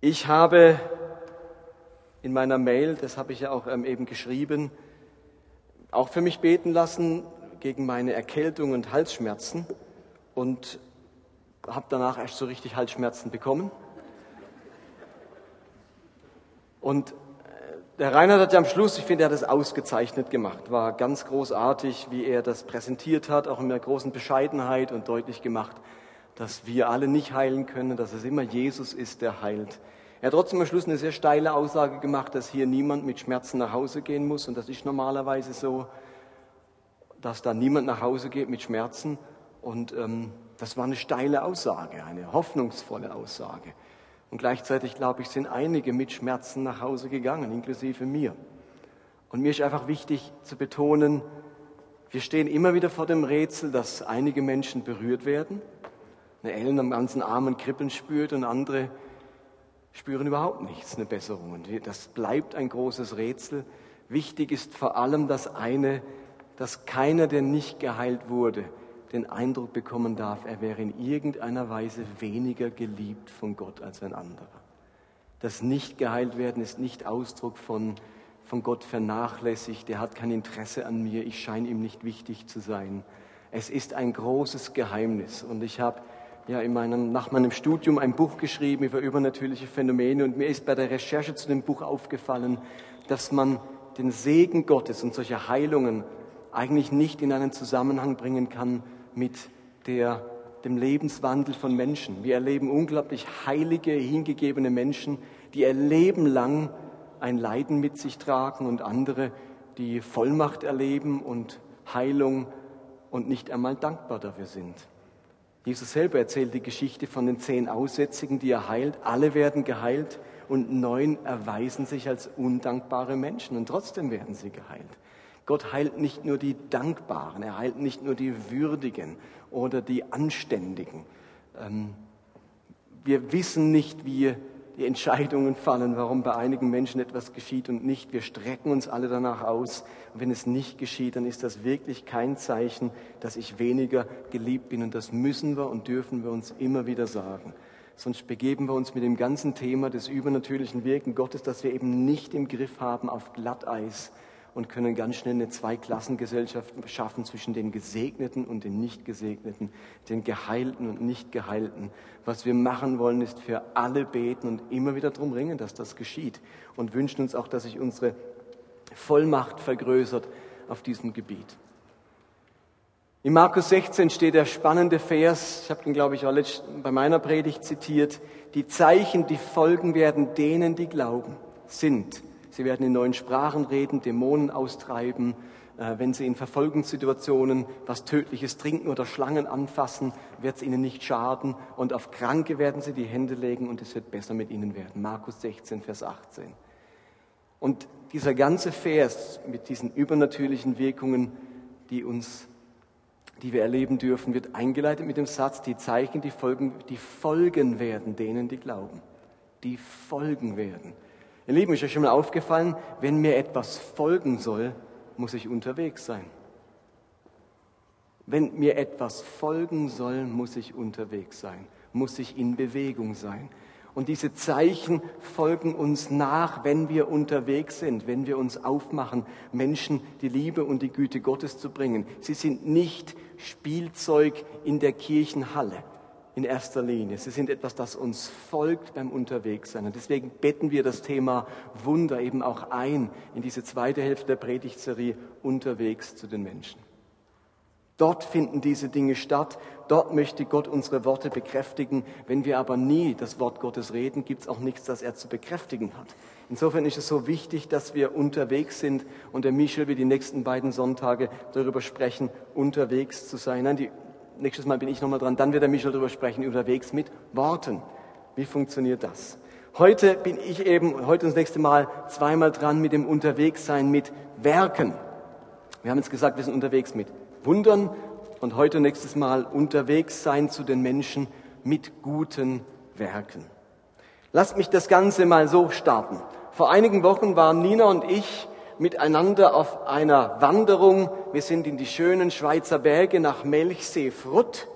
Ich habe in meiner Mail, das habe ich ja auch ähm, eben geschrieben, auch für mich beten lassen gegen meine Erkältung und Halsschmerzen und habe danach erst so richtig Halsschmerzen bekommen. Und äh, der Reinhard hat ja am Schluss, ich finde, er hat das ausgezeichnet gemacht, war ganz großartig, wie er das präsentiert hat, auch in einer großen Bescheidenheit und deutlich gemacht, dass wir alle nicht heilen können, dass es immer Jesus ist, der heilt. Er hat trotzdem am Schluss eine sehr steile Aussage gemacht, dass hier niemand mit Schmerzen nach Hause gehen muss. Und das ist normalerweise so, dass da niemand nach Hause geht mit Schmerzen. Und ähm, das war eine steile Aussage, eine hoffnungsvolle Aussage. Und gleichzeitig, glaube ich, sind einige mit Schmerzen nach Hause gegangen, inklusive mir. Und mir ist einfach wichtig zu betonen, wir stehen immer wieder vor dem Rätsel, dass einige Menschen berührt werden, eine Ellen am ganzen Arm und Kribbeln spürt und andere spüren überhaupt nichts, eine Besserung. Und das bleibt ein großes Rätsel. Wichtig ist vor allem das eine, dass keiner, der nicht geheilt wurde, den Eindruck bekommen darf, er wäre in irgendeiner Weise weniger geliebt von Gott als ein anderer. Das nicht geheilt werden ist nicht Ausdruck von, von Gott vernachlässigt, der hat kein Interesse an mir, ich scheine ihm nicht wichtig zu sein. Es ist ein großes Geheimnis und ich habe ja in meinem, nach meinem Studium ein Buch geschrieben über übernatürliche Phänomene und mir ist bei der Recherche zu dem Buch aufgefallen, dass man den Segen Gottes und solche Heilungen eigentlich nicht in einen Zusammenhang bringen kann mit der, dem Lebenswandel von Menschen. Wir erleben unglaublich heilige, hingegebene Menschen, die ihr Leben lang ein Leiden mit sich tragen und andere, die Vollmacht erleben und Heilung und nicht einmal dankbar dafür sind. Jesus selber erzählt die Geschichte von den zehn Aussätzigen, die er heilt. Alle werden geheilt und neun erweisen sich als undankbare Menschen und trotzdem werden sie geheilt. Gott heilt nicht nur die Dankbaren, er heilt nicht nur die Würdigen oder die Anständigen. Ähm, wir wissen nicht, wie die Entscheidungen fallen, warum bei einigen Menschen etwas geschieht und nicht. Wir strecken uns alle danach aus. Und wenn es nicht geschieht, dann ist das wirklich kein Zeichen, dass ich weniger geliebt bin. Und das müssen wir und dürfen wir uns immer wieder sagen. Sonst begeben wir uns mit dem ganzen Thema des übernatürlichen Wirken Gottes, das wir eben nicht im Griff haben, auf Glatteis und können ganz schnell eine Zweiklassengesellschaft schaffen zwischen den Gesegneten und den Nichtgesegneten, den Geheilten und Nichtgeheilten. Was wir machen wollen, ist für alle beten und immer wieder darum ringen, dass das geschieht und wünschen uns auch, dass sich unsere Vollmacht vergrößert auf diesem Gebiet. In Markus 16 steht der spannende Vers, ich habe ihn, glaube ich, auch bei meiner Predigt zitiert, die Zeichen, die folgen werden denen, die glauben, sind Sie werden in neuen Sprachen reden, Dämonen austreiben. Äh, wenn Sie in Verfolgungssituationen was Tödliches trinken oder Schlangen anfassen, wird es Ihnen nicht schaden. Und auf Kranke werden Sie die Hände legen und es wird besser mit Ihnen werden. Markus 16, Vers 18. Und dieser ganze Vers mit diesen übernatürlichen Wirkungen, die uns die wir erleben dürfen, wird eingeleitet mit dem Satz, die Zeichen, die folgen, die folgen werden denen, die glauben. Die folgen werden. Ihr Lieben, ist euch schon mal aufgefallen, wenn mir etwas folgen soll, muss ich unterwegs sein. Wenn mir etwas folgen soll, muss ich unterwegs sein, muss ich in Bewegung sein. Und diese Zeichen folgen uns nach, wenn wir unterwegs sind, wenn wir uns aufmachen, Menschen die Liebe und die Güte Gottes zu bringen. Sie sind nicht Spielzeug in der Kirchenhalle in erster Linie. Sie sind etwas, das uns folgt beim Unterwegssein. Und deswegen betten wir das Thema Wunder eben auch ein in diese zweite Hälfte der Predigtserie unterwegs zu den Menschen. Dort finden diese Dinge statt. Dort möchte Gott unsere Worte bekräftigen. Wenn wir aber nie das Wort Gottes reden, gibt es auch nichts, das er zu bekräftigen hat. Insofern ist es so wichtig, dass wir unterwegs sind. Und der Michel wird die nächsten beiden Sonntage darüber sprechen, unterwegs zu sein. Nein, die nächstes Mal bin ich nochmal dran, dann wird der Michel darüber sprechen, unterwegs mit Worten. Wie funktioniert das? Heute bin ich eben, heute und das nächste Mal zweimal dran mit dem Unterwegssein mit Werken. Wir haben jetzt gesagt, wir sind unterwegs mit Wundern und heute und nächstes Mal unterwegs sein zu den Menschen mit guten Werken. Lasst mich das Ganze mal so starten. Vor einigen Wochen waren Nina und ich miteinander auf einer Wanderung. Wir sind in die schönen Schweizer Berge nach Melchsee-Frutt.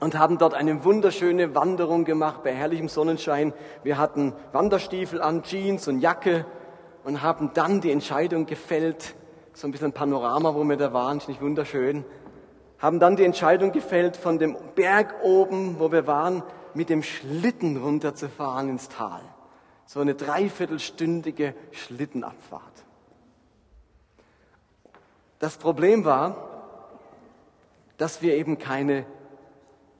und haben dort eine wunderschöne Wanderung gemacht bei herrlichem Sonnenschein. Wir hatten Wanderstiefel an, Jeans und Jacke und haben dann die Entscheidung gefällt, so ein bisschen Panorama, wo wir da waren, ist nicht wunderschön, haben dann die Entscheidung gefällt, von dem Berg oben, wo wir waren, mit dem Schlitten runterzufahren ins Tal. So eine dreiviertelstündige Schlittenabfahrt. Das Problem war, dass wir eben keine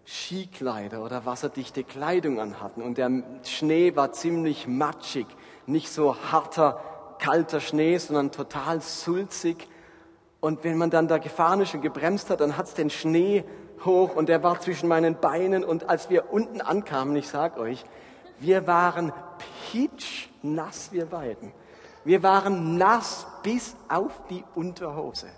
Skikleider oder wasserdichte Kleidung anhatten und der Schnee war ziemlich matschig, nicht so harter, kalter Schnee, sondern total sulzig. Und wenn man dann da gefahren ist und gebremst hat, dann hat es den Schnee hoch und der war zwischen meinen Beinen. Und als wir unten ankamen, ich sag euch, wir waren pitschnass, wir beiden. Wir waren nass bis auf die Unterhose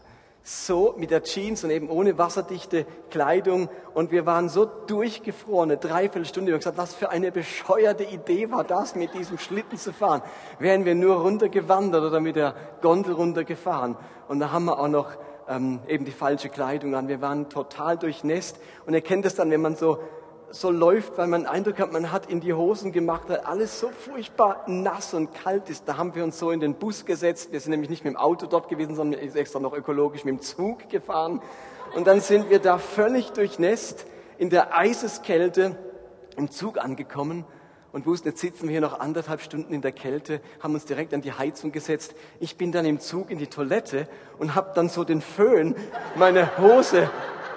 so mit der Jeans und eben ohne wasserdichte Kleidung und wir waren so durchgefroren, eine Dreiviertelstunde. Wir haben gesagt, was für eine bescheuerte Idee war das, mit diesem Schlitten zu fahren. Wären wir nur runtergewandert oder mit der Gondel runtergefahren. Und da haben wir auch noch ähm, eben die falsche Kleidung an. Wir waren total durchnässt und ihr kennt es dann, wenn man so so läuft, weil man den Eindruck hat, man hat in die Hosen gemacht, weil alles so furchtbar nass und kalt ist. Da haben wir uns so in den Bus gesetzt. Wir sind nämlich nicht mit dem Auto dort gewesen, sondern extra noch ökologisch mit dem Zug gefahren. Und dann sind wir da völlig durchnässt in der Eiseskälte im Zug angekommen und wussten, jetzt sitzen wir hier noch anderthalb Stunden in der Kälte, haben uns direkt an die Heizung gesetzt. Ich bin dann im Zug in die Toilette und habe dann so den Föhn, meine Hose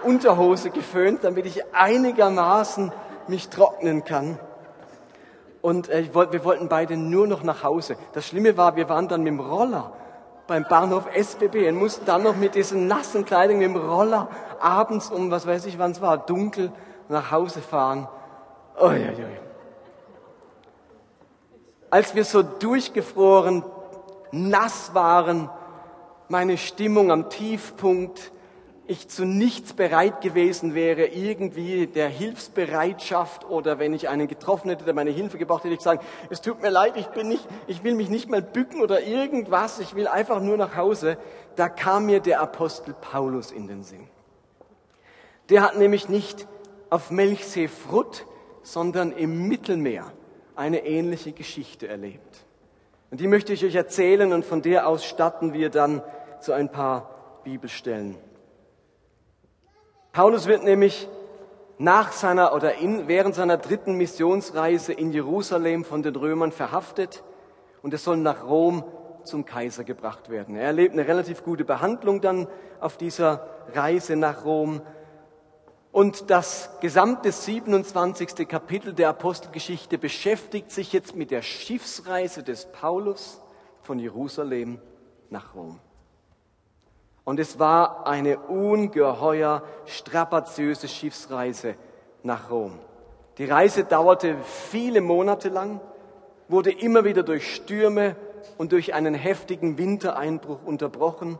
Unterhose geföhnt, damit ich einigermaßen mich trocknen kann. Und äh, wir wollten beide nur noch nach Hause. Das Schlimme war, wir waren dann mit dem Roller beim Bahnhof SBB und mussten dann noch mit diesen nassen Kleidung mit dem Roller abends um, was weiß ich wann es war, dunkel nach Hause fahren. Uiuiui. Als wir so durchgefroren, nass waren, meine Stimmung am Tiefpunkt, ich zu nichts bereit gewesen wäre, irgendwie der Hilfsbereitschaft oder wenn ich einen getroffen hätte, der meine Hilfe gebraucht hätte, ich sagen, es tut mir leid, ich bin nicht, ich will mich nicht mal bücken oder irgendwas, ich will einfach nur nach Hause. Da kam mir der Apostel Paulus in den Sinn. Der hat nämlich nicht auf Melchsee Frut, sondern im Mittelmeer eine ähnliche Geschichte erlebt. Und die möchte ich euch erzählen und von der aus statten wir dann zu ein paar Bibelstellen. Paulus wird nämlich nach seiner oder in, während seiner dritten Missionsreise in Jerusalem von den Römern verhaftet und es soll nach Rom zum Kaiser gebracht werden. Er erlebt eine relativ gute Behandlung dann auf dieser Reise nach Rom. Und das gesamte 27. Kapitel der Apostelgeschichte beschäftigt sich jetzt mit der Schiffsreise des Paulus von Jerusalem nach Rom. Und es war eine ungeheuer strapaziöse Schiffsreise nach Rom. Die Reise dauerte viele Monate lang, wurde immer wieder durch Stürme und durch einen heftigen Wintereinbruch unterbrochen.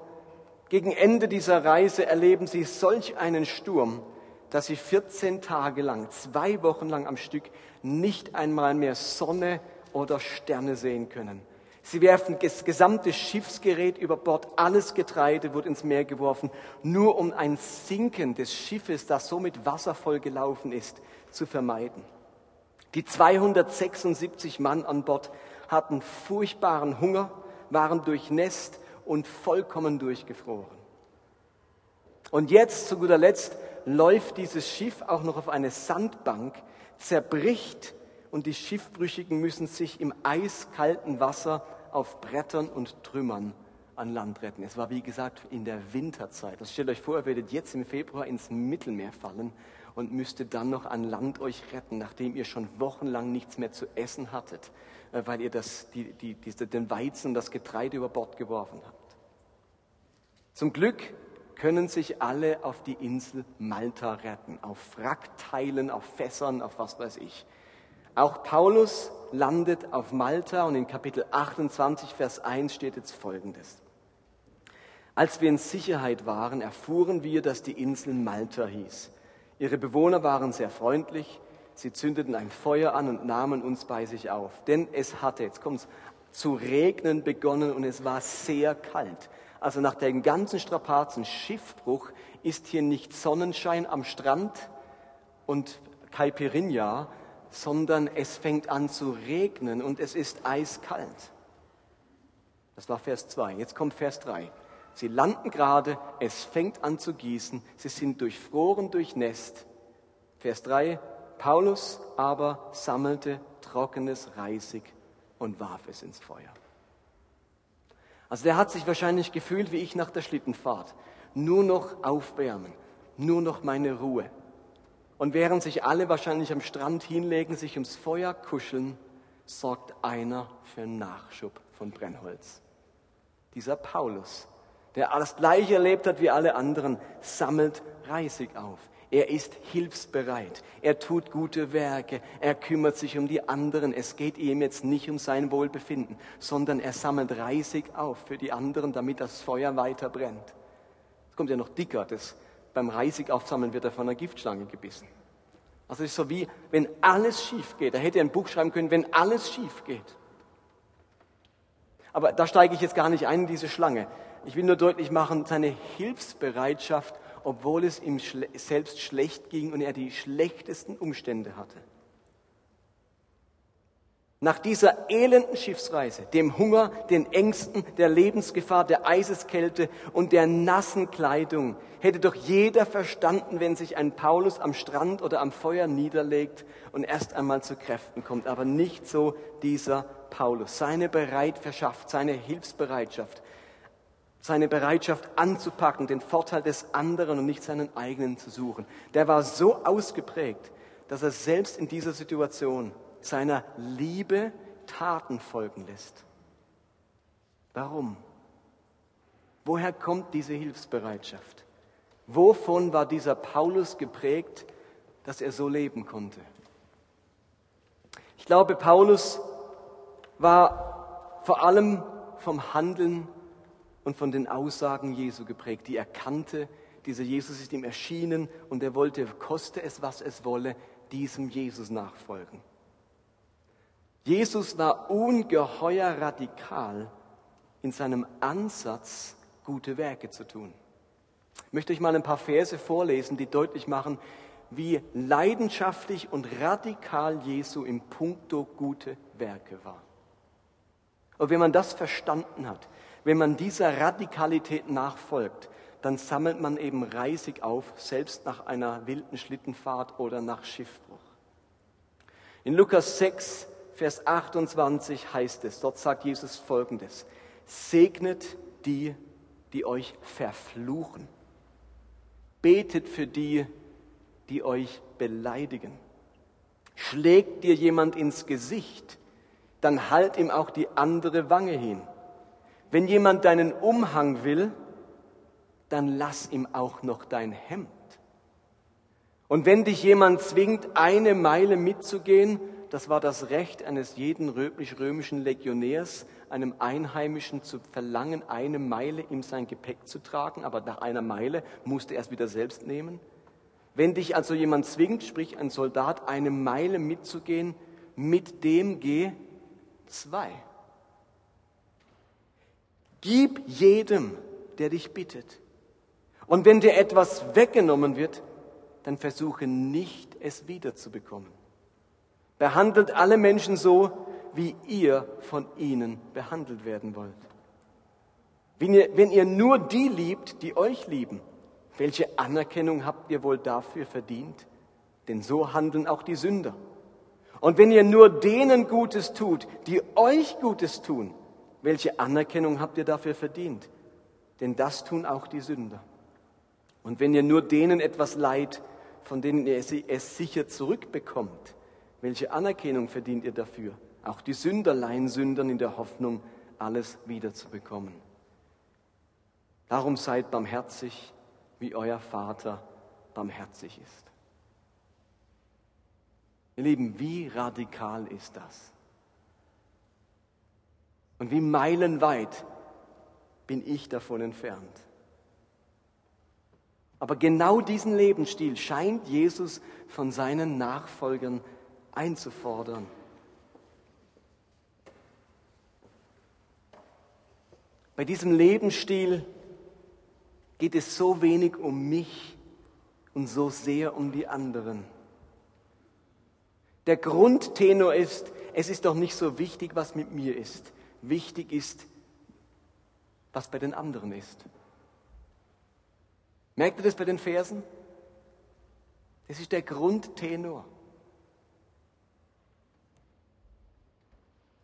Gegen Ende dieser Reise erleben sie solch einen Sturm, dass sie 14 Tage lang, zwei Wochen lang am Stück nicht einmal mehr Sonne oder Sterne sehen können. Sie werfen das gesamte Schiffsgerät über Bord, alles Getreide wird ins Meer geworfen, nur um ein Sinken des Schiffes, das so mit Wasser voll gelaufen ist, zu vermeiden. Die 276 Mann an Bord hatten furchtbaren Hunger, waren durchnässt und vollkommen durchgefroren. Und jetzt, zu guter Letzt, läuft dieses Schiff auch noch auf eine Sandbank, zerbricht und die Schiffbrüchigen müssen sich im eiskalten Wasser auf Brettern und Trümmern an Land retten. Es war, wie gesagt, in der Winterzeit. Also stellt euch vor, ihr werdet jetzt im Februar ins Mittelmeer fallen und müsstet dann noch an Land euch retten, nachdem ihr schon wochenlang nichts mehr zu essen hattet, äh, weil ihr das, die, die, diese, den Weizen und das Getreide über Bord geworfen habt. Zum Glück können sich alle auf die Insel Malta retten, auf Wrackteilen, auf Fässern, auf was weiß ich. Auch Paulus landet auf Malta und in Kapitel 28, Vers 1 steht jetzt Folgendes. Als wir in Sicherheit waren, erfuhren wir, dass die Insel Malta hieß. Ihre Bewohner waren sehr freundlich, sie zündeten ein Feuer an und nahmen uns bei sich auf. Denn es hatte, jetzt kommt's, zu regnen begonnen und es war sehr kalt. Also nach dem ganzen Strapazen Schiffbruch ist hier nicht Sonnenschein am Strand, und Caipirinha, sondern es fängt an zu regnen und es ist eiskalt. Das war Vers 2. Jetzt kommt Vers 3. Sie landen gerade, es fängt an zu gießen, sie sind durchfroren, durchnässt. Vers 3. Paulus aber sammelte trockenes Reisig und warf es ins Feuer. Also der hat sich wahrscheinlich gefühlt wie ich nach der Schlittenfahrt. Nur noch aufwärmen, nur noch meine Ruhe. Und während sich alle wahrscheinlich am Strand hinlegen, sich ums Feuer kuscheln, sorgt einer für Nachschub von Brennholz. Dieser Paulus, der alles gleiche erlebt hat wie alle anderen, sammelt Reisig auf. Er ist hilfsbereit. Er tut gute Werke. Er kümmert sich um die anderen. Es geht ihm jetzt nicht um sein Wohlbefinden, sondern er sammelt Reisig auf für die anderen, damit das Feuer weiter brennt. Es kommt ja noch dicker. Das, beim Reisig aufsammeln wird er von einer Giftschlange gebissen. Also es ist so wie, wenn alles schief geht. Da hätte er ein Buch schreiben können, wenn alles schief geht. Aber da steige ich jetzt gar nicht ein in diese Schlange. Ich will nur deutlich machen, seine Hilfsbereitschaft obwohl es ihm selbst schlecht ging und er die schlechtesten Umstände hatte. Nach dieser elenden Schiffsreise, dem Hunger, den Ängsten, der Lebensgefahr, der Eiseskälte und der nassen Kleidung, hätte doch jeder verstanden, wenn sich ein Paulus am Strand oder am Feuer niederlegt und erst einmal zu Kräften kommt. Aber nicht so dieser Paulus. Seine Bereit verschafft, seine Hilfsbereitschaft, seine Bereitschaft anzupacken, den Vorteil des anderen und nicht seinen eigenen zu suchen. Der war so ausgeprägt, dass er selbst in dieser Situation seiner Liebe Taten folgen lässt. Warum? Woher kommt diese Hilfsbereitschaft? Wovon war dieser Paulus geprägt, dass er so leben konnte? Ich glaube, Paulus war vor allem vom Handeln und von den Aussagen Jesu geprägt, die er kannte. Dieser Jesus ist ihm erschienen und er wollte, koste es, was es wolle, diesem Jesus nachfolgen. Jesus war ungeheuer radikal in seinem Ansatz, gute Werke zu tun. Ich möchte euch mal ein paar Verse vorlesen, die deutlich machen, wie leidenschaftlich und radikal Jesu im Punkto gute Werke war. Und wenn man das verstanden hat, wenn man dieser Radikalität nachfolgt, dann sammelt man eben reisig auf, selbst nach einer wilden Schlittenfahrt oder nach Schiffbruch. In Lukas 6, Vers 28 heißt es, dort sagt Jesus folgendes, segnet die, die euch verfluchen, betet für die, die euch beleidigen. Schlägt dir jemand ins Gesicht, dann halt ihm auch die andere Wange hin. Wenn jemand deinen Umhang will, dann lass ihm auch noch dein Hemd. Und wenn dich jemand zwingt, eine Meile mitzugehen, das war das Recht eines jeden römisch-römischen Legionärs, einem Einheimischen zu verlangen, eine Meile ihm sein Gepäck zu tragen, aber nach einer Meile musste er es wieder selbst nehmen. Wenn dich also jemand zwingt, sprich ein Soldat, eine Meile mitzugehen, mit dem geh zwei. Gib jedem, der dich bittet. Und wenn dir etwas weggenommen wird, dann versuche nicht, es wiederzubekommen. Behandelt alle Menschen so, wie ihr von ihnen behandelt werden wollt. Wenn ihr, wenn ihr nur die liebt, die euch lieben, welche Anerkennung habt ihr wohl dafür verdient? Denn so handeln auch die Sünder. Und wenn ihr nur denen Gutes tut, die euch Gutes tun, welche Anerkennung habt ihr dafür verdient? Denn das tun auch die Sünder. Und wenn ihr nur denen etwas leid, von denen ihr es sicher zurückbekommt, welche Anerkennung verdient ihr dafür? Auch die Sünder leihen Sündern in der Hoffnung, alles wiederzubekommen. Darum seid barmherzig, wie euer Vater barmherzig ist. Ihr Lieben, wie radikal ist das? Und wie meilenweit bin ich davon entfernt. Aber genau diesen Lebensstil scheint Jesus von seinen Nachfolgern einzufordern. Bei diesem Lebensstil geht es so wenig um mich und so sehr um die anderen. Der Grundtenor ist, es ist doch nicht so wichtig, was mit mir ist. Wichtig ist, was bei den anderen ist. Merkt ihr das bei den Versen? Das ist der Grundtenor.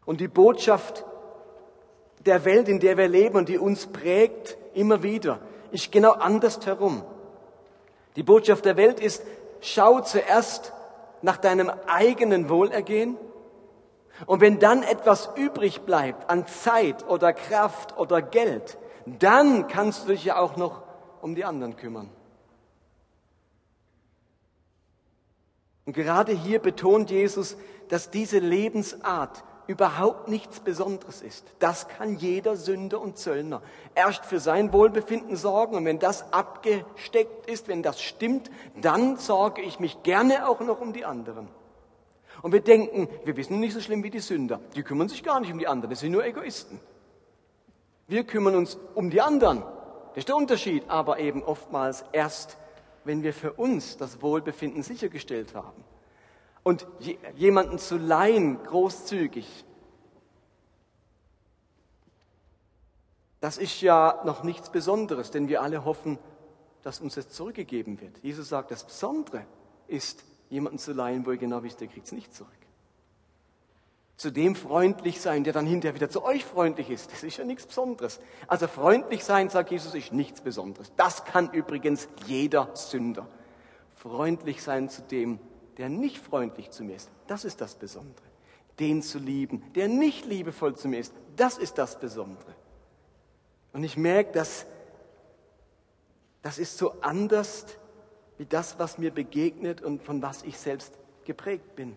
Und die Botschaft der Welt, in der wir leben und die uns prägt, immer wieder, ist genau andersherum. Die Botschaft der Welt ist, schau zuerst nach deinem eigenen Wohlergehen und wenn dann etwas übrig bleibt an Zeit oder Kraft oder Geld, dann kannst du dich ja auch noch um die anderen kümmern. Und gerade hier betont Jesus, dass diese Lebensart überhaupt nichts Besonderes ist. Das kann jeder Sünder und Zöllner. Erst für sein Wohlbefinden sorgen und wenn das abgesteckt ist, wenn das stimmt, dann sorge ich mich gerne auch noch um die anderen. Und wir denken, wir wissen nicht so schlimm wie die Sünder. Die kümmern sich gar nicht um die anderen, das sind nur Egoisten. Wir kümmern uns um die anderen. Das ist der Unterschied, aber eben oftmals erst, wenn wir für uns das Wohlbefinden sichergestellt haben. Und jemanden zu leihen, großzügig, das ist ja noch nichts Besonderes, denn wir alle hoffen, dass uns das zurückgegeben wird. Jesus sagt, das Besondere ist, jemanden zu leihen, wo ihr genau wisst, der kriegt es nicht zurück. Zu dem freundlich sein, der dann hinterher wieder zu euch freundlich ist, das ist ja nichts Besonderes. Also freundlich sein, sagt Jesus, ist nichts Besonderes. Das kann übrigens jeder Sünder. Freundlich sein zu dem, der nicht freundlich zu mir ist, das ist das Besondere. Den zu lieben, der nicht liebevoll zu mir ist, das ist das Besondere. Und ich merke, dass das ist so anders wie das, was mir begegnet und von was ich selbst geprägt bin.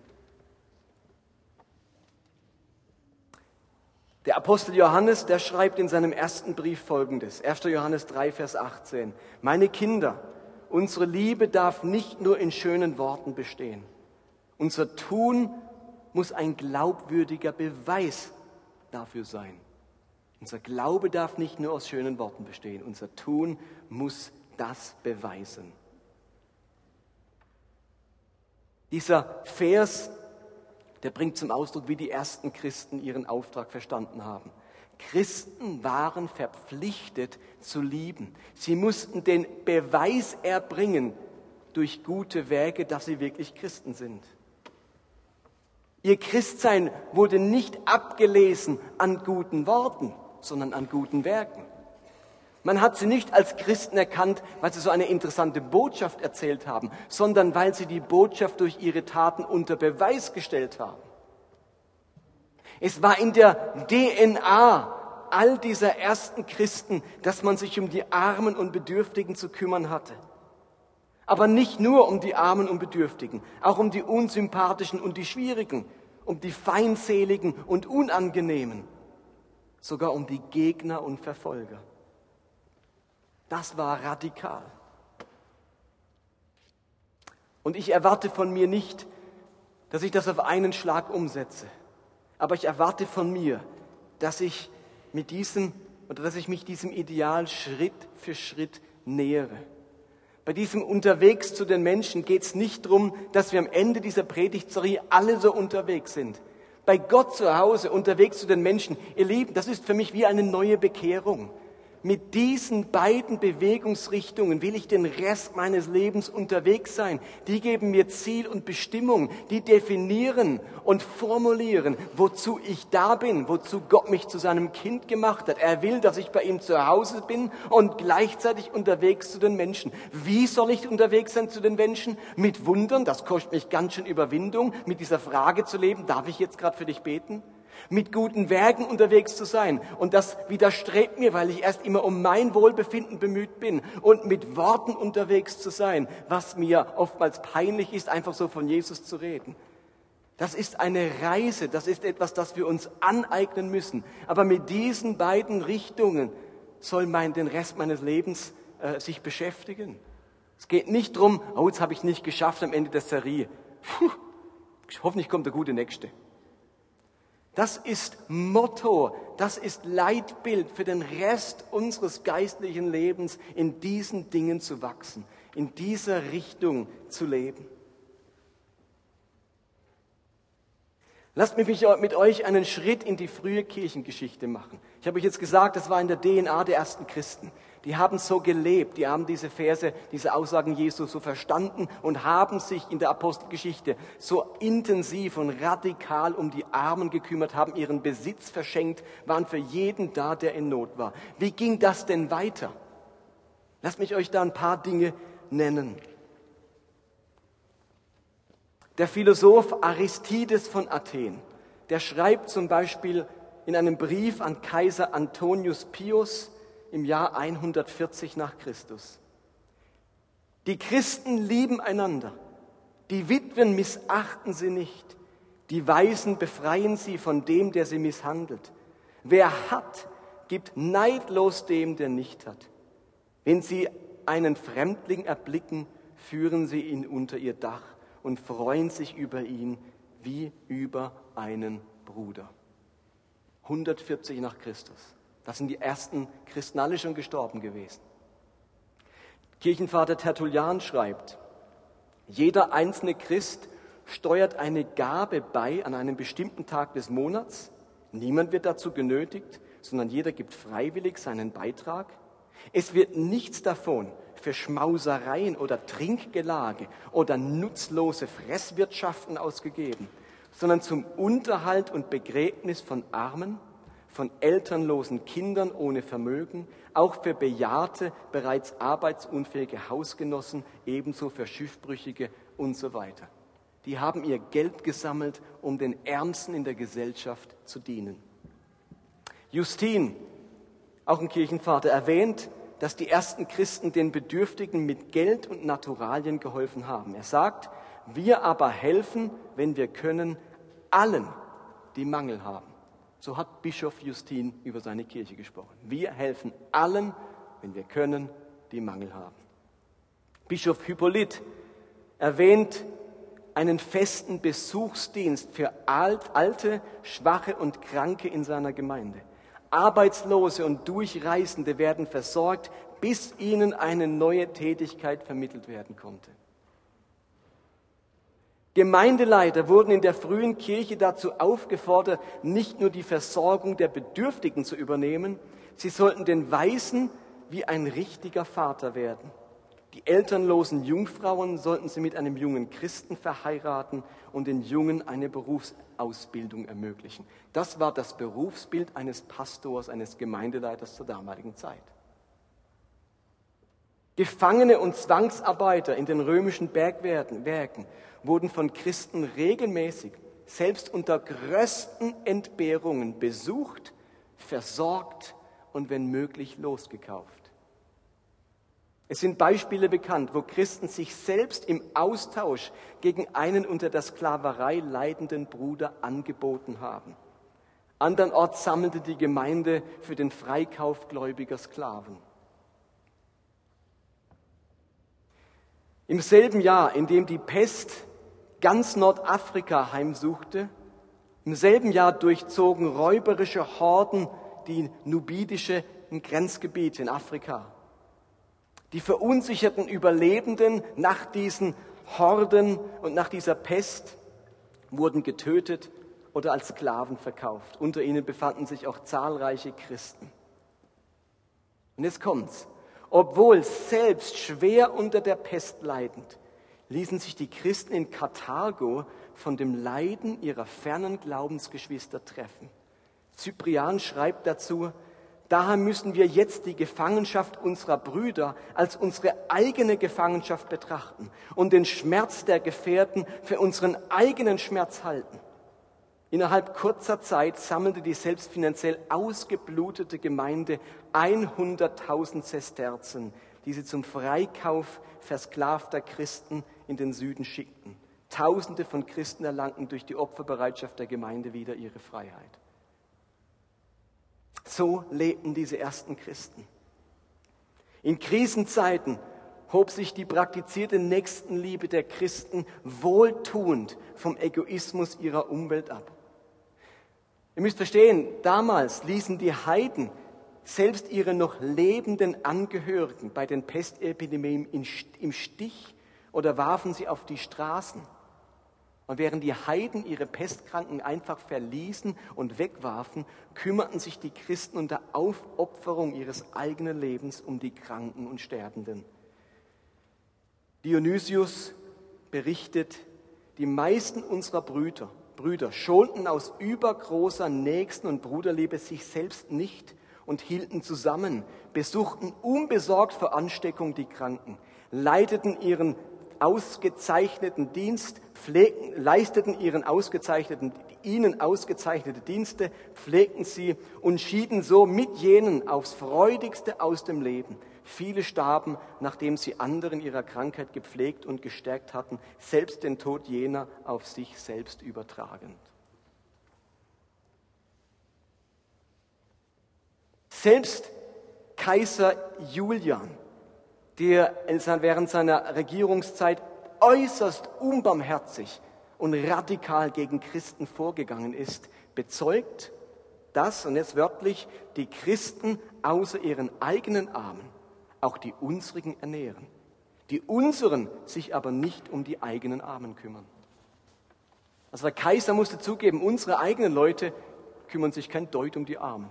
Der Apostel Johannes, der schreibt in seinem ersten Brief folgendes, 1. Johannes 3, Vers 18. Meine Kinder, unsere Liebe darf nicht nur in schönen Worten bestehen. Unser Tun muss ein glaubwürdiger Beweis dafür sein. Unser Glaube darf nicht nur aus schönen Worten bestehen. Unser Tun muss das beweisen. Dieser Vers, der bringt zum Ausdruck, wie die ersten Christen ihren Auftrag verstanden haben. Christen waren verpflichtet zu lieben. Sie mussten den Beweis erbringen durch gute Werke, dass sie wirklich Christen sind. Ihr Christsein wurde nicht abgelesen an guten Worten, sondern an guten Werken. Man hat sie nicht als Christen erkannt, weil sie so eine interessante Botschaft erzählt haben, sondern weil sie die Botschaft durch ihre Taten unter Beweis gestellt haben. Es war in der DNA all dieser ersten Christen, dass man sich um die Armen und Bedürftigen zu kümmern hatte. Aber nicht nur um die Armen und Bedürftigen, auch um die Unsympathischen und die Schwierigen, um die Feindseligen und Unangenehmen, sogar um die Gegner und Verfolger. Das war radikal. Und ich erwarte von mir nicht, dass ich das auf einen Schlag umsetze. Aber ich erwarte von mir, dass ich mit diesem oder dass ich mich diesem Ideal Schritt für Schritt nähere. Bei diesem Unterwegs zu den Menschen geht es nicht darum, dass wir am Ende dieser Predigtserie alle so unterwegs sind. Bei Gott zu Hause, unterwegs zu den Menschen, ihr Lieben, das ist für mich wie eine neue Bekehrung mit diesen beiden Bewegungsrichtungen will ich den Rest meines Lebens unterwegs sein. Die geben mir Ziel und Bestimmung, die definieren und formulieren, wozu ich da bin, wozu Gott mich zu seinem Kind gemacht hat. Er will, dass ich bei ihm zu Hause bin und gleichzeitig unterwegs zu den Menschen. Wie soll ich unterwegs sein zu den Menschen? Mit Wundern, das kostet mich ganz schön Überwindung, mit dieser Frage zu leben, darf ich jetzt gerade für dich beten? Mit guten Werken unterwegs zu sein. Und das widerstrebt mir, weil ich erst immer um mein Wohlbefinden bemüht bin und mit Worten unterwegs zu sein, was mir oftmals peinlich ist, einfach so von Jesus zu reden. Das ist eine Reise, das ist etwas, das wir uns aneignen müssen. Aber mit diesen beiden Richtungen soll mein, den Rest meines Lebens äh, sich beschäftigen. Es geht nicht darum, oh, jetzt habe ich nicht geschafft am Ende der Serie. Puh, hoffentlich kommt der gute Nächste. Das ist Motto, das ist Leitbild für den Rest unseres geistlichen Lebens, in diesen Dingen zu wachsen, in dieser Richtung zu leben. Lasst mich mit euch einen Schritt in die frühe Kirchengeschichte machen. Ich habe euch jetzt gesagt, das war in der DNA der ersten Christen. Die haben so gelebt, die haben diese Verse, diese Aussagen Jesu so verstanden und haben sich in der Apostelgeschichte so intensiv und radikal um die Armen gekümmert, haben ihren Besitz verschenkt, waren für jeden da, der in Not war. Wie ging das denn weiter? Lasst mich euch da ein paar Dinge nennen. Der Philosoph Aristides von Athen, der schreibt zum Beispiel in einem Brief an Kaiser Antonius Pius im Jahr 140 nach Christus. Die Christen lieben einander, die Witwen missachten sie nicht, die Weisen befreien sie von dem, der sie misshandelt. Wer hat, gibt neidlos dem, der nicht hat. Wenn sie einen Fremdling erblicken, führen sie ihn unter ihr Dach und freuen sich über ihn wie über einen Bruder. 140 nach Christus. Das sind die ersten Christen alle schon gestorben gewesen. Kirchenvater Tertullian schreibt, jeder einzelne Christ steuert eine Gabe bei an einem bestimmten Tag des Monats. Niemand wird dazu genötigt, sondern jeder gibt freiwillig seinen Beitrag. Es wird nichts davon für Schmausereien oder Trinkgelage oder nutzlose Fresswirtschaften ausgegeben, sondern zum Unterhalt und Begräbnis von Armen, von elternlosen Kindern ohne Vermögen, auch für bejahrte, bereits arbeitsunfähige Hausgenossen, ebenso für Schiffbrüchige und so weiter. Die haben ihr Geld gesammelt, um den Ärmsten in der Gesellschaft zu dienen. Justin, auch ein Kirchenvater, erwähnt, dass die ersten Christen den Bedürftigen mit Geld und Naturalien geholfen haben. Er sagt, wir aber helfen, wenn wir können, allen, die Mangel haben. So hat Bischof Justin über seine Kirche gesprochen. Wir helfen allen, wenn wir können, die Mangel haben. Bischof Hippolyt erwähnt einen festen Besuchsdienst für alte, schwache und Kranke in seiner Gemeinde. Arbeitslose und Durchreisende werden versorgt, bis ihnen eine neue Tätigkeit vermittelt werden konnte. Gemeindeleiter wurden in der frühen Kirche dazu aufgefordert, nicht nur die Versorgung der Bedürftigen zu übernehmen, sie sollten den Weisen wie ein richtiger Vater werden. Die elternlosen Jungfrauen sollten sie mit einem jungen Christen verheiraten und den Jungen eine Berufsausbildung ermöglichen. Das war das Berufsbild eines Pastors, eines Gemeindeleiters zur damaligen Zeit. Gefangene und Zwangsarbeiter in den römischen Bergwerken wurden von Christen regelmäßig, selbst unter größten Entbehrungen, besucht, versorgt und wenn möglich losgekauft. Es sind Beispiele bekannt, wo Christen sich selbst im Austausch gegen einen unter der Sklaverei leidenden Bruder angeboten haben. Andernorts sammelte die Gemeinde für den Freikauf gläubiger Sklaven. Im selben Jahr, in dem die Pest ganz Nordafrika heimsuchte, im selben Jahr durchzogen räuberische Horden die nubidische Grenzgebiete in Afrika. Die verunsicherten Überlebenden nach diesen Horden und nach dieser Pest wurden getötet oder als Sklaven verkauft. Unter ihnen befanden sich auch zahlreiche Christen. Und jetzt kommt's. Obwohl selbst schwer unter der Pest leidend, ließen sich die Christen in Karthago von dem Leiden ihrer fernen Glaubensgeschwister treffen. Cyprian schreibt dazu, Daher müssen wir jetzt die Gefangenschaft unserer Brüder als unsere eigene Gefangenschaft betrachten und den Schmerz der Gefährten für unseren eigenen Schmerz halten. Innerhalb kurzer Zeit sammelte die selbst finanziell ausgeblutete Gemeinde 100.000 Sesterzen, die sie zum Freikauf versklavter Christen in den Süden schickten. Tausende von Christen erlangten durch die Opferbereitschaft der Gemeinde wieder ihre Freiheit. So lebten diese ersten Christen. In Krisenzeiten hob sich die praktizierte Nächstenliebe der Christen wohltuend vom Egoismus ihrer Umwelt ab. Ihr müsst verstehen, damals ließen die Heiden selbst ihre noch lebenden Angehörigen bei den Pestepidemien im Stich oder warfen sie auf die Straßen. Und während die Heiden ihre Pestkranken einfach verließen und wegwarfen, kümmerten sich die Christen unter Aufopferung ihres eigenen Lebens um die Kranken und Sterbenden. Dionysius berichtet, die meisten unserer Brüder, Brüder schonten aus übergroßer Nächsten- und Bruderliebe sich selbst nicht und hielten zusammen, besuchten unbesorgt vor Ansteckung die Kranken, leiteten ihren ausgezeichneten Dienst, pflegten, leisteten ihren ausgezeichneten, ihnen ausgezeichnete Dienste, pflegten sie und schieden so mit jenen aufs freudigste aus dem Leben. Viele starben, nachdem sie anderen ihrer Krankheit gepflegt und gestärkt hatten, selbst den Tod jener auf sich selbst übertragend. Selbst Kaiser Julian der während seiner Regierungszeit äußerst unbarmherzig und radikal gegen Christen vorgegangen ist, bezeugt, dass, und jetzt wörtlich, die Christen außer ihren eigenen Armen auch die unsrigen ernähren, die unseren sich aber nicht um die eigenen Armen kümmern. Also der Kaiser musste zugeben, unsere eigenen Leute kümmern sich kein Deut um die Armen,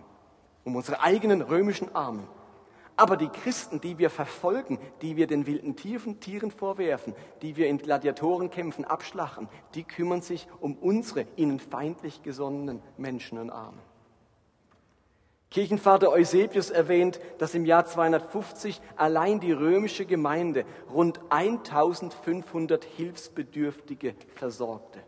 um unsere eigenen römischen Armen. Aber die Christen, die wir verfolgen, die wir den wilden Tieren, Tieren vorwerfen, die wir in Gladiatorenkämpfen abschlachten, die kümmern sich um unsere ihnen feindlich gesonnenen Menschen und Armen. Kirchenvater Eusebius erwähnt, dass im Jahr 250 allein die römische Gemeinde rund 1500 Hilfsbedürftige versorgte.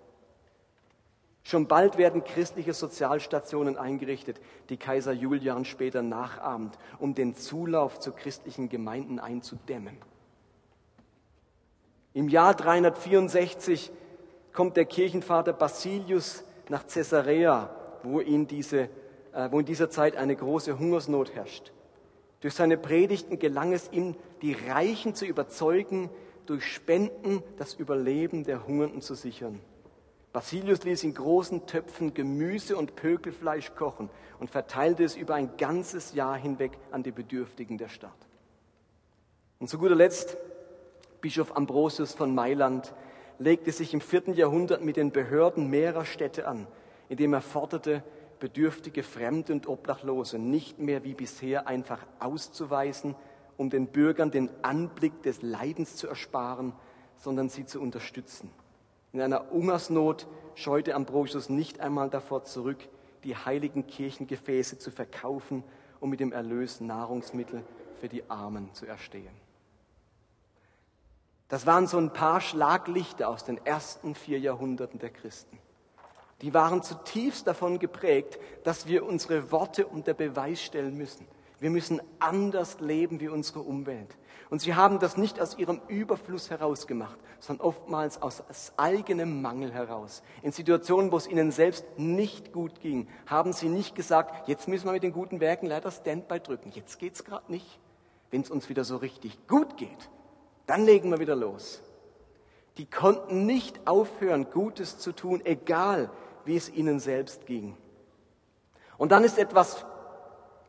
Schon bald werden christliche Sozialstationen eingerichtet, die Kaiser Julian später nachahmt, um den Zulauf zu christlichen Gemeinden einzudämmen. Im Jahr 364 kommt der Kirchenvater Basilius nach Caesarea, wo, in diese, äh, wo in dieser Zeit eine große Hungersnot herrscht. Durch seine Predigten gelang es ihm, die Reichen zu überzeugen, durch Spenden das Überleben der Hungernden zu sichern. Basilius ließ in großen Töpfen Gemüse und Pökelfleisch kochen und verteilte es über ein ganzes Jahr hinweg an die Bedürftigen der Stadt. Und zu guter Letzt, Bischof Ambrosius von Mailand legte sich im vierten Jahrhundert mit den Behörden mehrerer Städte an, indem er forderte, bedürftige Fremde und Obdachlose nicht mehr wie bisher einfach auszuweisen, um den Bürgern den Anblick des Leidens zu ersparen, sondern sie zu unterstützen. In einer Hungersnot scheute Ambrosius nicht einmal davor zurück, die heiligen Kirchengefäße zu verkaufen, um mit dem Erlös Nahrungsmittel für die Armen zu erstehen. Das waren so ein paar Schlaglichter aus den ersten vier Jahrhunderten der Christen. Die waren zutiefst davon geprägt, dass wir unsere Worte unter Beweis stellen müssen. Wir müssen anders leben wie unsere Umwelt. Und sie haben das nicht aus ihrem Überfluss heraus gemacht, sondern oftmals aus eigenem Mangel heraus. In Situationen, wo es ihnen selbst nicht gut ging, haben sie nicht gesagt, jetzt müssen wir mit den guten Werken leider Standby drücken. Jetzt geht's gerade nicht. Wenn es uns wieder so richtig gut geht, dann legen wir wieder los. Die konnten nicht aufhören, Gutes zu tun, egal wie es ihnen selbst ging. Und dann ist etwas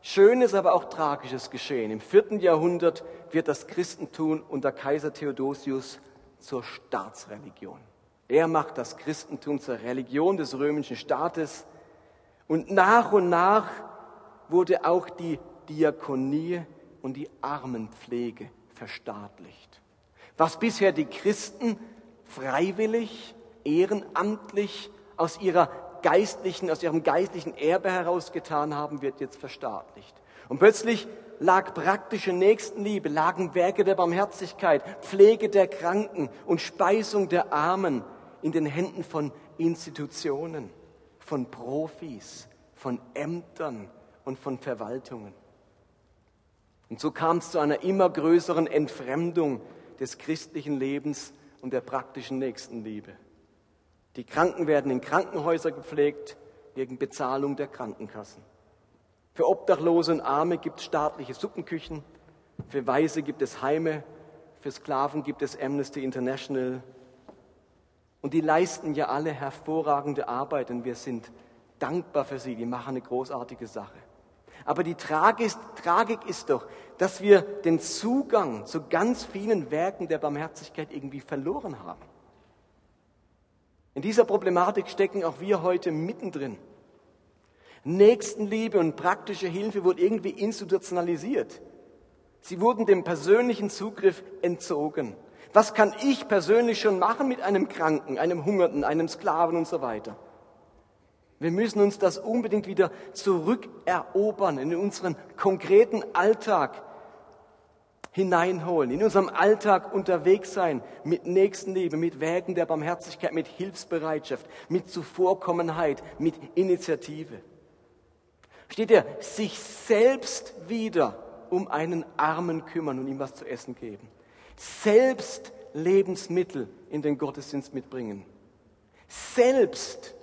Schönes, aber auch Tragisches geschehen. Im vierten Jahrhundert wird das Christentum unter Kaiser Theodosius zur Staatsreligion. Er macht das Christentum zur Religion des römischen Staates und nach und nach wurde auch die Diakonie und die Armenpflege verstaatlicht. Was bisher die Christen freiwillig, ehrenamtlich aus ihrer geistlichen, aus ihrem geistlichen Erbe herausgetan haben, wird jetzt verstaatlicht. Und plötzlich lag praktische Nächstenliebe, lagen Werke der Barmherzigkeit, Pflege der Kranken und Speisung der Armen in den Händen von Institutionen, von Profis, von Ämtern und von Verwaltungen. Und so kam es zu einer immer größeren Entfremdung des christlichen Lebens und der praktischen Nächstenliebe. Die Kranken werden in Krankenhäuser gepflegt gegen Bezahlung der Krankenkassen. Für Obdachlose und Arme gibt es staatliche Suppenküchen, für Weise gibt es Heime, für Sklaven gibt es Amnesty International. Und die leisten ja alle hervorragende Arbeit und wir sind dankbar für sie, die machen eine großartige Sache. Aber die Tragik ist doch, dass wir den Zugang zu ganz vielen Werken der Barmherzigkeit irgendwie verloren haben. In dieser Problematik stecken auch wir heute mittendrin. Nächstenliebe und praktische Hilfe wurden irgendwie institutionalisiert. Sie wurden dem persönlichen Zugriff entzogen. Was kann ich persönlich schon machen mit einem Kranken, einem Hungernden, einem Sklaven und so weiter? Wir müssen uns das unbedingt wieder zurückerobern in unseren konkreten Alltag hineinholen, in unserem Alltag unterwegs sein mit Nächstenliebe, mit Wägen der Barmherzigkeit, mit Hilfsbereitschaft, mit Zuvorkommenheit, mit Initiative. Steht er, sich selbst wieder um einen Armen kümmern und ihm was zu essen geben. Selbst Lebensmittel in den Gottesdienst mitbringen. Selbst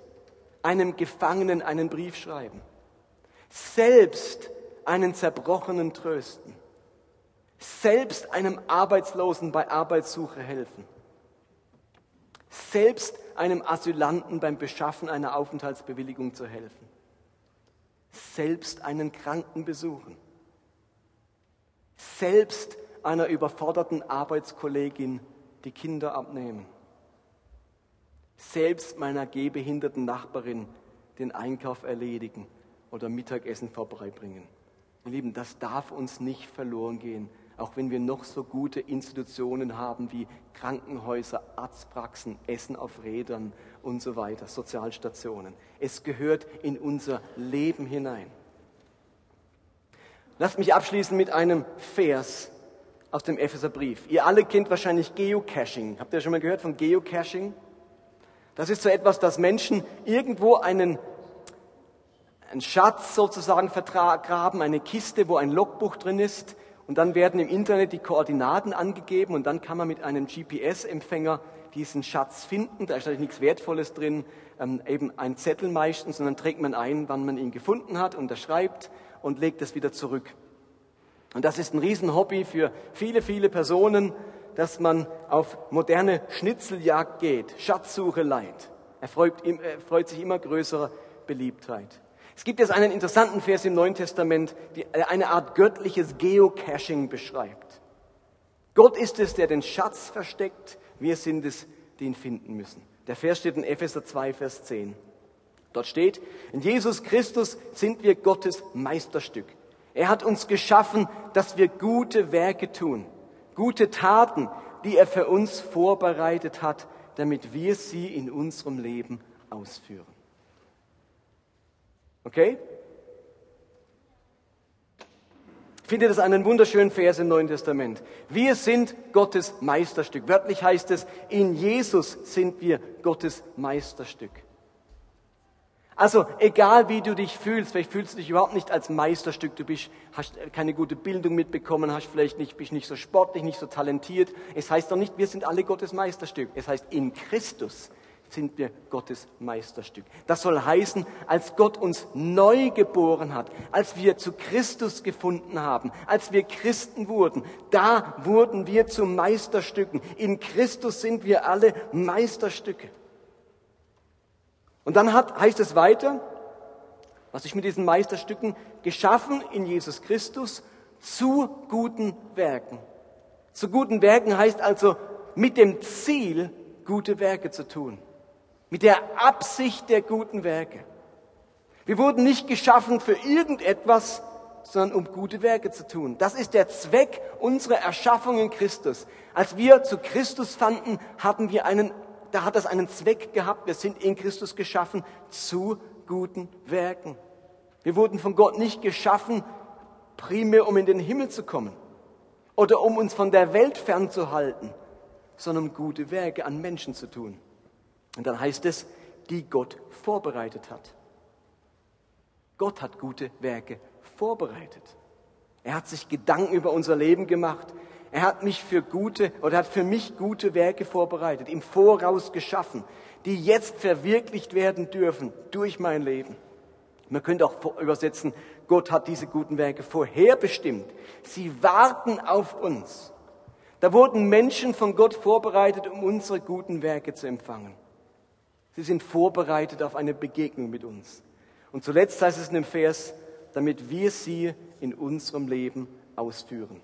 einem Gefangenen einen Brief schreiben. Selbst einen Zerbrochenen trösten. Selbst einem Arbeitslosen bei Arbeitssuche helfen. Selbst einem Asylanten beim Beschaffen einer Aufenthaltsbewilligung zu helfen. Selbst einen Kranken besuchen. Selbst einer überforderten Arbeitskollegin die Kinder abnehmen selbst meiner gehbehinderten Nachbarin den Einkauf erledigen oder Mittagessen vorbeibringen. Ihr Lieben, das darf uns nicht verloren gehen, auch wenn wir noch so gute Institutionen haben wie Krankenhäuser, Arztpraxen, Essen auf Rädern und so weiter, Sozialstationen. Es gehört in unser Leben hinein. Lasst mich abschließen mit einem Vers aus dem Epheserbrief. Ihr alle kennt wahrscheinlich Geocaching. Habt ihr schon mal gehört von Geocaching? Das ist so etwas, dass Menschen irgendwo einen, einen Schatz sozusagen vergraben, eine Kiste, wo ein Logbuch drin ist. Und dann werden im Internet die Koordinaten angegeben und dann kann man mit einem GPS-Empfänger diesen Schatz finden. Da ist natürlich nichts Wertvolles drin, ähm, eben ein Zettel meistens, dann trägt man ein, wann man ihn gefunden hat, unterschreibt und legt es wieder zurück. Und das ist ein Riesenhobby für viele, viele Personen dass man auf moderne Schnitzeljagd geht, Schatzsuche leiht. Er freut, er freut sich immer größerer Beliebtheit. Es gibt jetzt einen interessanten Vers im Neuen Testament, die eine Art göttliches Geocaching beschreibt. Gott ist es, der den Schatz versteckt. Wir sind es, die ihn finden müssen. Der Vers steht in Epheser 2, Vers 10. Dort steht, in Jesus Christus sind wir Gottes Meisterstück. Er hat uns geschaffen, dass wir gute Werke tun gute Taten, die er für uns vorbereitet hat, damit wir sie in unserem Leben ausführen. Okay? Ich finde das einen wunderschönen Vers im Neuen Testament. Wir sind Gottes Meisterstück. Wörtlich heißt es, in Jesus sind wir Gottes Meisterstück. Also egal wie du dich fühlst, vielleicht fühlst du dich überhaupt nicht als Meisterstück, du bist, hast keine gute Bildung mitbekommen, hast vielleicht nicht, bist nicht so sportlich, nicht so talentiert. Es heißt doch nicht, wir sind alle Gottes Meisterstück. Es heißt, in Christus sind wir Gottes Meisterstück. Das soll heißen, als Gott uns neu geboren hat, als wir zu Christus gefunden haben, als wir Christen wurden, da wurden wir zu Meisterstücken. In Christus sind wir alle Meisterstücke. Und dann hat, heißt es weiter, was ich mit diesen Meisterstücken geschaffen in Jesus Christus zu guten Werken. Zu guten Werken heißt also mit dem Ziel, gute Werke zu tun. Mit der Absicht der guten Werke. Wir wurden nicht geschaffen für irgendetwas, sondern um gute Werke zu tun. Das ist der Zweck unserer Erschaffung in Christus. Als wir zu Christus fanden, hatten wir einen da hat das einen Zweck gehabt. Wir sind in Christus geschaffen zu guten Werken. Wir wurden von Gott nicht geschaffen, primär um in den Himmel zu kommen oder um uns von der Welt fernzuhalten, sondern um gute Werke an Menschen zu tun. Und dann heißt es, die Gott vorbereitet hat. Gott hat gute Werke vorbereitet. Er hat sich Gedanken über unser Leben gemacht. Er hat mich für gute oder hat für mich gute Werke vorbereitet, im Voraus geschaffen, die jetzt verwirklicht werden dürfen durch mein Leben. Man könnte auch übersetzen, Gott hat diese guten Werke vorherbestimmt. Sie warten auf uns. Da wurden Menschen von Gott vorbereitet, um unsere guten Werke zu empfangen. Sie sind vorbereitet auf eine Begegnung mit uns. Und zuletzt heißt es in dem Vers, damit wir sie in unserem Leben ausführen.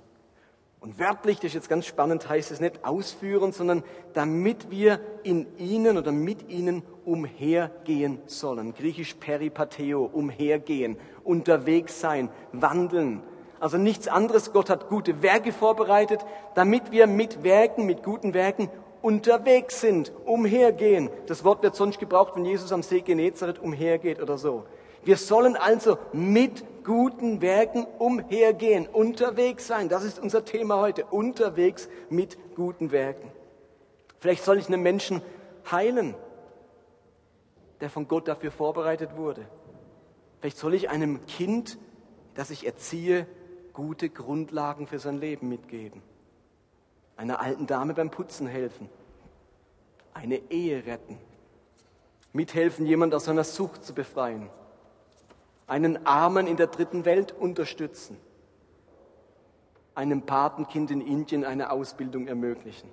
Und wörtlich, das ist jetzt ganz spannend, heißt es nicht ausführen, sondern damit wir in ihnen oder mit ihnen umhergehen sollen. Griechisch peripateo, umhergehen, unterwegs sein, wandeln. Also nichts anderes. Gott hat gute Werke vorbereitet, damit wir mit Werken, mit guten Werken unterwegs sind, umhergehen. Das Wort wird sonst gebraucht, wenn Jesus am See Genezareth umhergeht oder so. Wir sollen also mit guten Werken umhergehen, unterwegs sein. Das ist unser Thema heute. Unterwegs mit guten Werken. Vielleicht soll ich einen Menschen heilen, der von Gott dafür vorbereitet wurde. Vielleicht soll ich einem Kind, das ich erziehe, gute Grundlagen für sein Leben mitgeben. Einer alten Dame beim Putzen helfen. Eine Ehe retten. Mithelfen, jemand aus seiner Sucht zu befreien einen Armen in der dritten Welt unterstützen, einem Patenkind in Indien eine Ausbildung ermöglichen,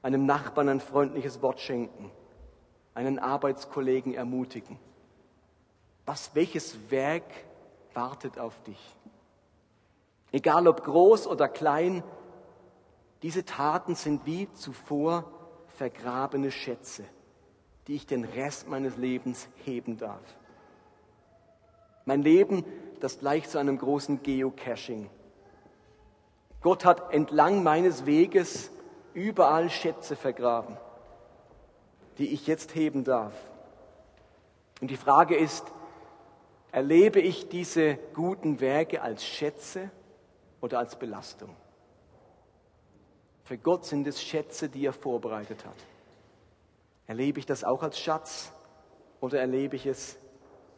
einem Nachbarn ein freundliches Wort schenken, einen Arbeitskollegen ermutigen. Was, welches Werk wartet auf dich? Egal ob groß oder klein, diese Taten sind wie zuvor vergrabene Schätze, die ich den Rest meines Lebens heben darf. Mein Leben, das gleicht zu einem großen Geocaching. Gott hat entlang meines Weges überall Schätze vergraben, die ich jetzt heben darf. Und die Frage ist, erlebe ich diese guten Werke als Schätze oder als Belastung? Für Gott sind es Schätze, die er vorbereitet hat. Erlebe ich das auch als Schatz oder erlebe ich es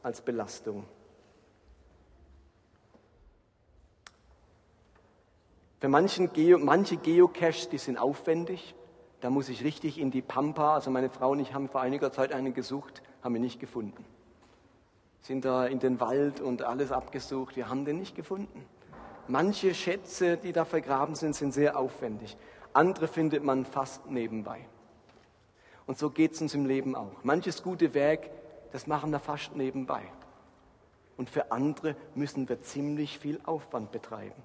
als Belastung? Für Geo, manche Geocaches, die sind aufwendig. Da muss ich richtig in die Pampa. Also meine Frau und ich haben vor einiger Zeit einen gesucht, haben wir nicht gefunden. Sind da in den Wald und alles abgesucht. Wir haben den nicht gefunden. Manche Schätze, die da vergraben sind, sind sehr aufwendig. Andere findet man fast nebenbei. Und so geht es uns im Leben auch. Manches gute Werk, das machen wir fast nebenbei. Und für andere müssen wir ziemlich viel Aufwand betreiben.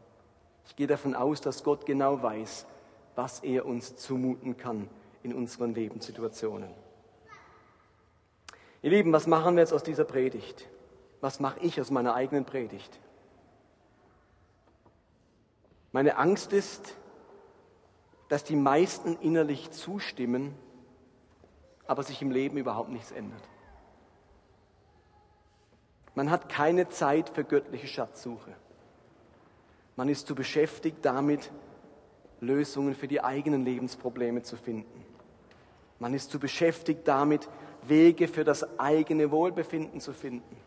Ich gehe davon aus, dass Gott genau weiß, was er uns zumuten kann in unseren Lebenssituationen. Ihr Lieben, was machen wir jetzt aus dieser Predigt? Was mache ich aus meiner eigenen Predigt? Meine Angst ist, dass die meisten innerlich zustimmen, aber sich im Leben überhaupt nichts ändert. Man hat keine Zeit für göttliche Schatzsuche. Man ist zu beschäftigt damit, Lösungen für die eigenen Lebensprobleme zu finden. Man ist zu beschäftigt damit, Wege für das eigene Wohlbefinden zu finden.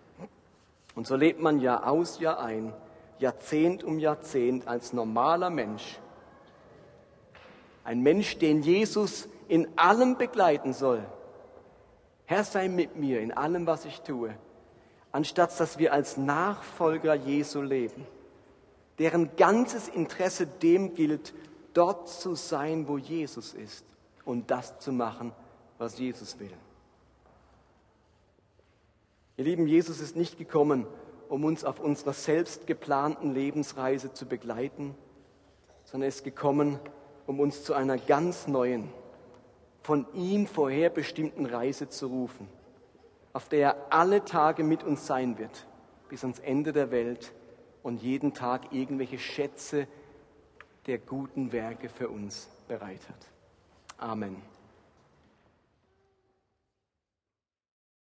Und so lebt man Jahr aus, Jahr ein, Jahrzehnt um Jahrzehnt als normaler Mensch. Ein Mensch, den Jesus in allem begleiten soll. Herr sei mit mir in allem, was ich tue, anstatt dass wir als Nachfolger Jesu leben deren ganzes Interesse dem gilt, dort zu sein, wo Jesus ist und das zu machen, was Jesus will. Ihr Lieben, Jesus ist nicht gekommen, um uns auf unserer selbst geplanten Lebensreise zu begleiten, sondern er ist gekommen, um uns zu einer ganz neuen, von ihm vorherbestimmten Reise zu rufen, auf der er alle Tage mit uns sein wird, bis ans Ende der Welt und jeden Tag irgendwelche Schätze der guten Werke für uns bereitet. Amen.